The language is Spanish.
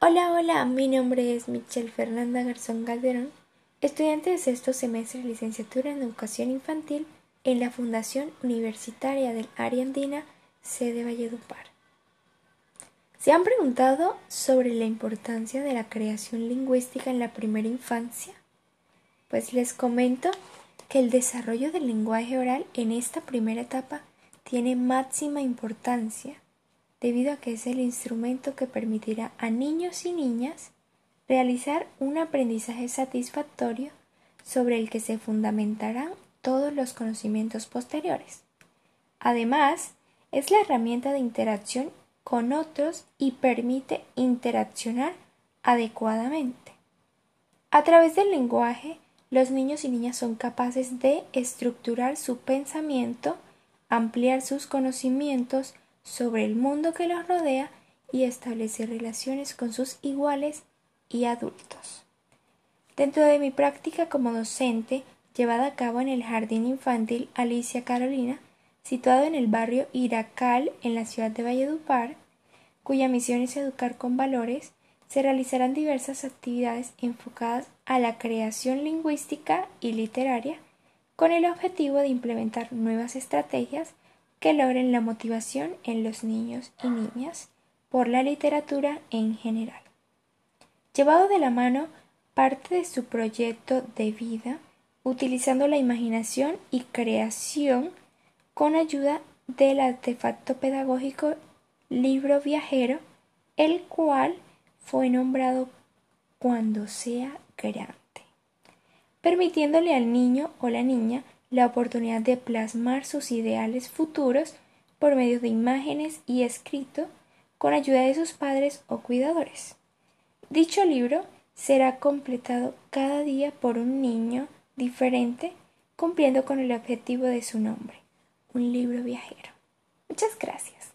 Hola, hola, mi nombre es Michelle Fernanda Garzón Calderón, estudiante de sexto semestre de licenciatura en Educación Infantil en la Fundación Universitaria del Área Andina, sede Valledupar. ¿Se han preguntado sobre la importancia de la creación lingüística en la primera infancia? Pues les comento que el desarrollo del lenguaje oral en esta primera etapa tiene máxima importancia, debido a que es el instrumento que permitirá a niños y niñas realizar un aprendizaje satisfactorio sobre el que se fundamentarán todos los conocimientos posteriores. Además, es la herramienta de interacción con otros y permite interaccionar adecuadamente. A través del lenguaje, los niños y niñas son capaces de estructurar su pensamiento, ampliar sus conocimientos sobre el mundo que los rodea y establecer relaciones con sus iguales y adultos. Dentro de mi práctica como docente, llevada a cabo en el Jardín Infantil Alicia Carolina, situado en el barrio Iracal en la ciudad de Valledupar, cuya misión es educar con valores, se realizarán diversas actividades enfocadas a la creación lingüística y literaria con el objetivo de implementar nuevas estrategias que logren la motivación en los niños y niñas por la literatura en general. Llevado de la mano parte de su proyecto de vida, utilizando la imaginación y creación con ayuda del artefacto pedagógico libro viajero, el cual fue nombrado cuando sea grande, permitiéndole al niño o la niña la oportunidad de plasmar sus ideales futuros por medio de imágenes y escrito con ayuda de sus padres o cuidadores. Dicho libro será completado cada día por un niño diferente cumpliendo con el objetivo de su nombre, un libro viajero. Muchas gracias.